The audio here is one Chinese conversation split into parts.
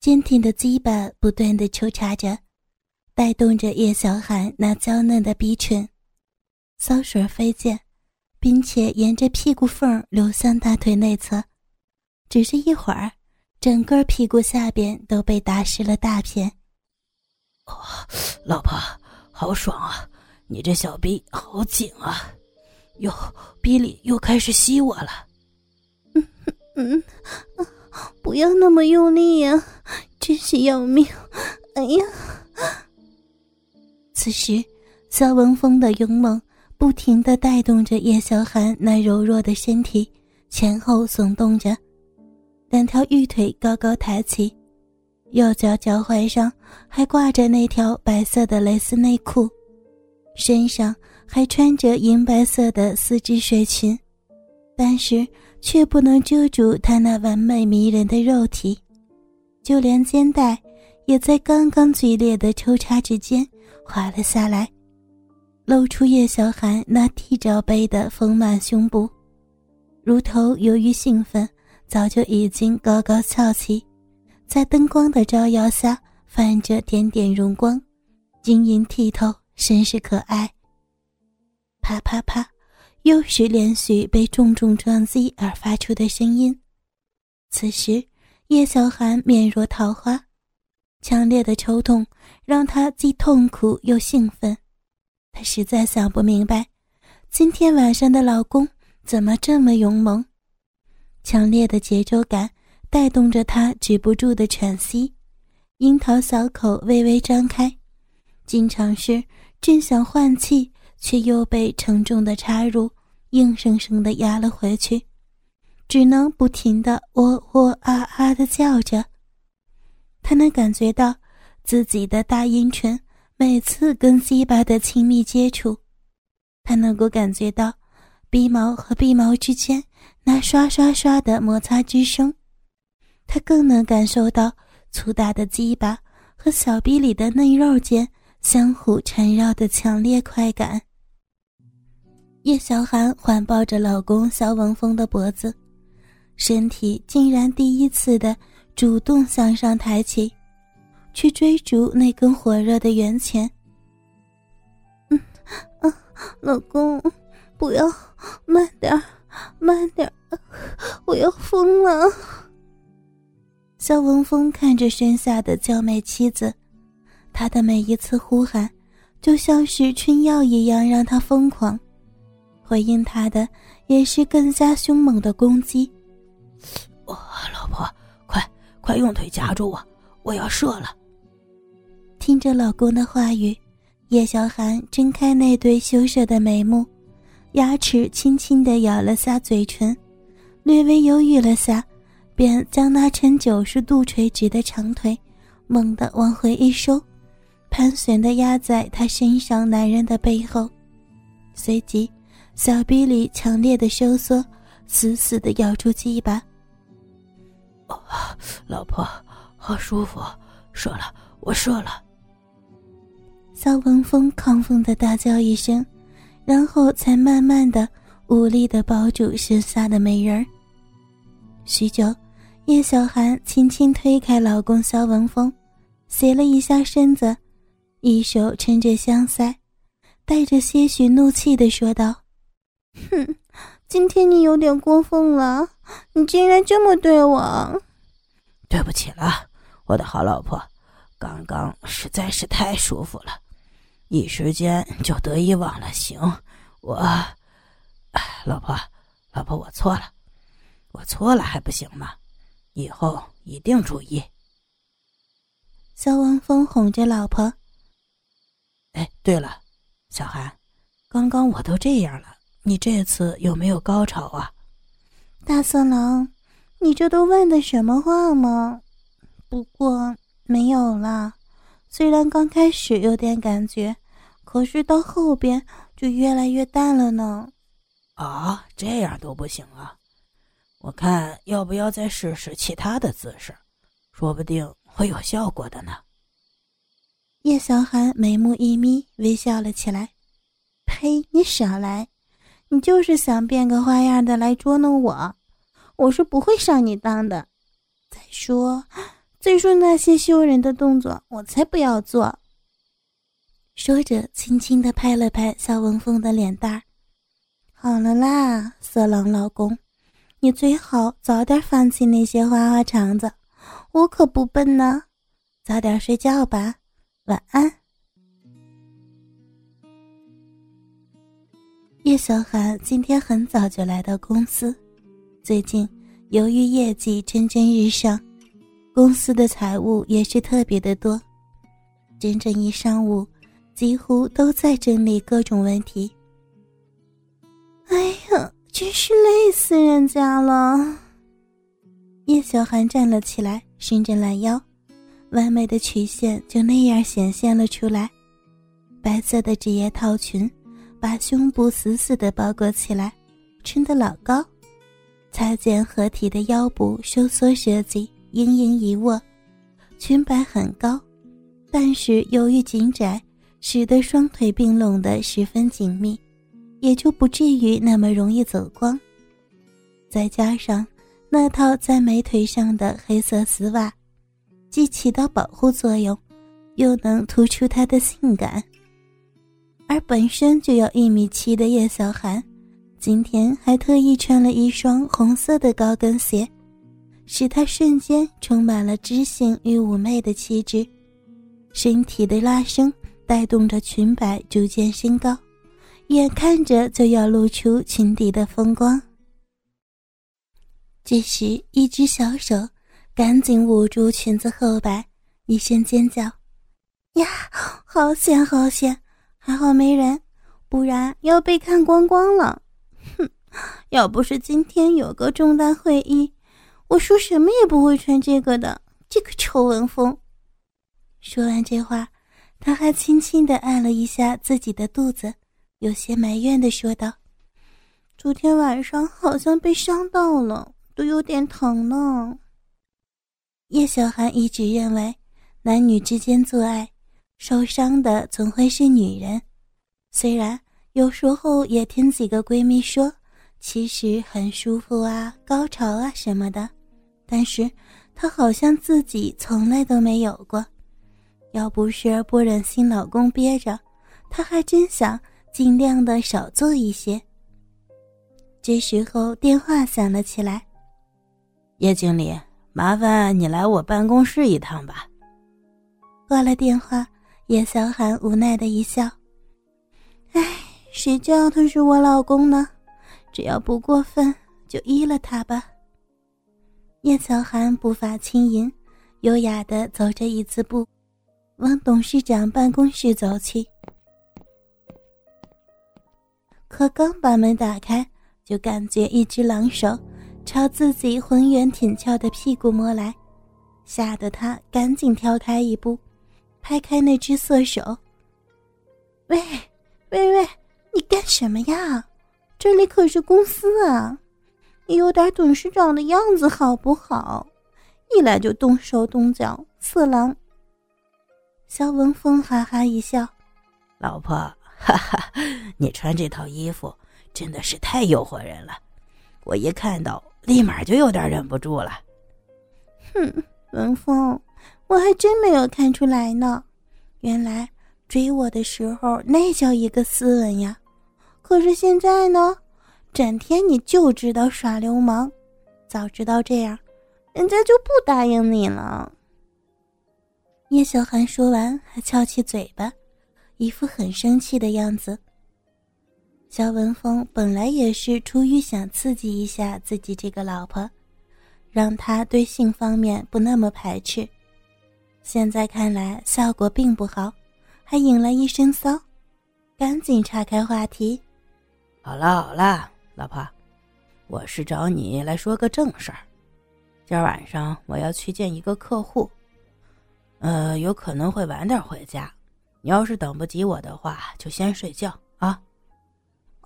坚挺的鸡巴不断的抽插着，带动着叶小寒那娇嫩的鼻唇，骚水飞溅，并且沿着屁股缝流向大腿内侧。只是一会儿，整个屁股下边都被打湿了大片。哦，老婆，好爽啊！你这小逼好紧啊，哟，逼里又开始吸我了。嗯嗯，不要那么用力呀，真是要命！哎呀！此时，肖文峰的勇猛不停的带动着叶小寒那柔弱的身体前后耸动着。两条玉腿高高抬起，右脚脚踝上还挂着那条白色的蕾丝内裤，身上还穿着银白色的丝质睡裙，但是却不能遮住他那完美迷人的肉体，就连肩带也在刚刚剧烈的抽插之间滑了下来，露出叶小寒那地罩杯的丰满胸部，乳头由于兴奋。早就已经高高翘起，在灯光的照耀下泛着点点荣光，晶莹剔透，甚是可爱。啪啪啪，又是连续被重重撞击而发出的声音。此时，叶小寒面若桃花，强烈的抽痛让她既痛苦又兴奋。她实在想不明白，今天晚上的老公怎么这么勇猛。强烈的节奏感带动着他止不住的喘息，樱桃小口微微张开，经常是正想换气，却又被沉重的插入硬生生的压了回去，只能不停的喔喔啊啊的叫着。他能感觉到自己的大阴唇每次跟鸡巴的亲密接触，他能够感觉到鼻毛和鼻毛之间。那刷刷刷的摩擦之声，他更能感受到粗大的鸡巴和小臂里的嫩肉间相互缠绕的强烈快感。叶小寒环抱着老公肖文峰的脖子，身体竟然第一次的主动向上抬起，去追逐那根火热的圆钳。嗯，啊，老公，不要，慢点。慢点，我要疯了！肖文峰看着身下的娇媚妻子，他的每一次呼喊，就像是春药一样让他疯狂。回应他的也是更加凶猛的攻击。我老婆，快快用腿夹住我，我要射了！听着老公的话语，叶小寒睁开那对羞涩的眉目。牙齿轻轻的咬了下嘴唇，略微犹豫了下，便将那呈九十度垂直的长腿猛地往回一收，盘旋地压在他身上男人的背后，随即小臂里强烈的收缩，死死的咬住鸡巴。哦，老婆，好舒服，射了，我射了。肖文峰亢奋的大叫一声。然后才慢慢的、无力的抱住身下的美人儿。许久，叶小寒轻轻推开老公肖文峰，斜了一下身子，一手撑着香腮，带着些许怒气的说道：“哼，今天你有点过分了，你竟然这么对我。”对不起了，我的好老婆，刚刚实在是太舒服了。一时间就得意忘了形，我，哎，老婆，老婆，我错了，我错了还不行吗？以后一定注意。肖文峰哄着老婆。哎，对了，小韩，刚刚我都这样了，你这次有没有高潮啊？大色狼，你这都问的什么话吗？不过没有啦。虽然刚开始有点感觉，可是到后边就越来越淡了呢。啊，这样都不行啊！我看要不要再试试其他的姿势，说不定会有效果的呢。叶小寒眉目一眯，微笑了起来。呸！你少来，你就是想变个花样的来捉弄我，我是不会上你当的。再说。再说那些羞人的动作，我才不要做。说着，轻轻的拍了拍肖文峰的脸蛋儿。好了啦，色狼老公，你最好早点放弃那些花花肠子，我可不笨呢。早点睡觉吧，晚安。叶小涵今天很早就来到公司，最近由于业绩蒸蒸日上，公司的财务也是特别的多，整整一上午几乎都在整理各种问题。哎呀，真是累死人家了！叶小涵站了起来，伸着懒腰，完美的曲线就那样显现了出来。白色的职业套裙把胸部死死的包裹起来，撑得老高。擦肩合体的腰部收缩设计，盈盈一握，裙摆很高，但是由于紧窄，使得双腿并拢的十分紧密。也就不至于那么容易走光，再加上那套在美腿上的黑色丝袜，既起到保护作用，又能突出她的性感。而本身就要一米七的叶小涵，今天还特意穿了一双红色的高跟鞋，使她瞬间充满了知性与妩媚的气质。身体的拉伸带动着裙摆逐渐升高。眼看着就要露出裙底的风光，这时一只小手赶紧捂住裙子后摆，一声尖叫：“呀，好险好险！还好没人，不然要被看光光了。”哼，要不是今天有个重大会议，我说什么也不会穿这个的。这个臭文风。说完这话，他还轻轻地按了一下自己的肚子。有些埋怨的说道：“昨天晚上好像被伤到了，都有点疼呢。”叶小涵一直认为，男女之间做爱，受伤的总会是女人。虽然有时候也听几个闺蜜说，其实很舒服啊，高潮啊什么的，但是她好像自己从来都没有过。要不是不忍心老公憋着，她还真想。尽量的少做一些。这时候电话响了起来，叶经理，麻烦你来我办公室一趟吧。挂了电话，叶小涵无奈的一笑：“哎，谁叫他是我老公呢？只要不过分，就依了他吧。”叶小涵步伐轻盈，优雅的走着一字步，往董事长办公室走去。可刚把门打开，就感觉一只狼手朝自己浑圆挺翘的屁股摸来，吓得他赶紧跳开一步，拍开那只色手。喂，喂喂，你干什么呀？这里可是公司啊，你有点董事长的样子好不好？一来就动手动脚，色狼。肖文峰哈哈一笑，老婆。哈哈，你穿这套衣服真的是太诱惑人了，我一看到立马就有点忍不住了。哼，文峰，我还真没有看出来呢，原来追我的时候那叫一个斯文呀，可是现在呢，整天你就知道耍流氓，早知道这样，人家就不答应你了。叶小涵说完，还翘起嘴巴。一副很生气的样子。肖文峰本来也是出于想刺激一下自己这个老婆，让她对性方面不那么排斥，现在看来效果并不好，还引来一身骚，赶紧岔开话题。好了好了，老婆，我是找你来说个正事儿。今儿晚上我要去见一个客户，呃，有可能会晚点回家。你要是等不及我的话，就先睡觉啊。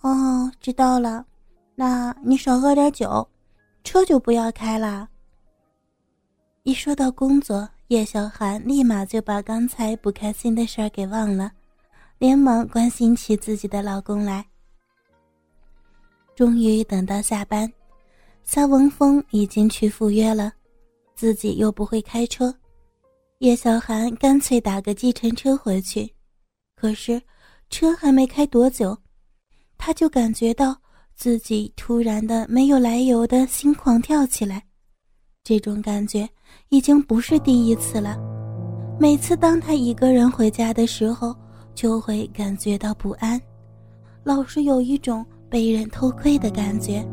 哦，知道了。那你少喝点酒，车就不要开了。一说到工作，叶小涵立马就把刚才不开心的事儿给忘了，连忙关心起自己的老公来。终于等到下班，肖文峰已经去赴约了，自己又不会开车，叶小涵干脆打个计程车回去，可是车还没开多久，他就感觉到自己突然的没有来由的心狂跳起来。这种感觉已经不是第一次了。每次当他一个人回家的时候，就会感觉到不安，老是有一种被人偷窥的感觉。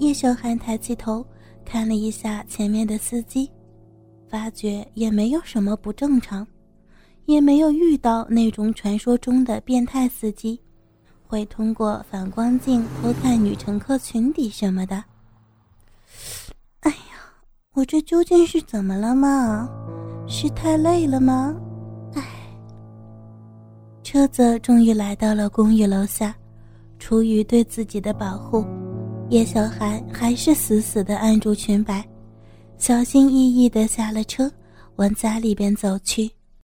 叶小寒抬起头看了一下前面的司机，发觉也没有什么不正常，也没有遇到那种传说中的变态司机，会通过反光镜偷看女乘客裙底什么的。我这究竟是怎么了嘛？是太累了吗？唉。车子终于来到了公寓楼下，出于对自己的保护。叶小寒还是死死地按住裙摆，小心翼翼地下了车，往家里边走去。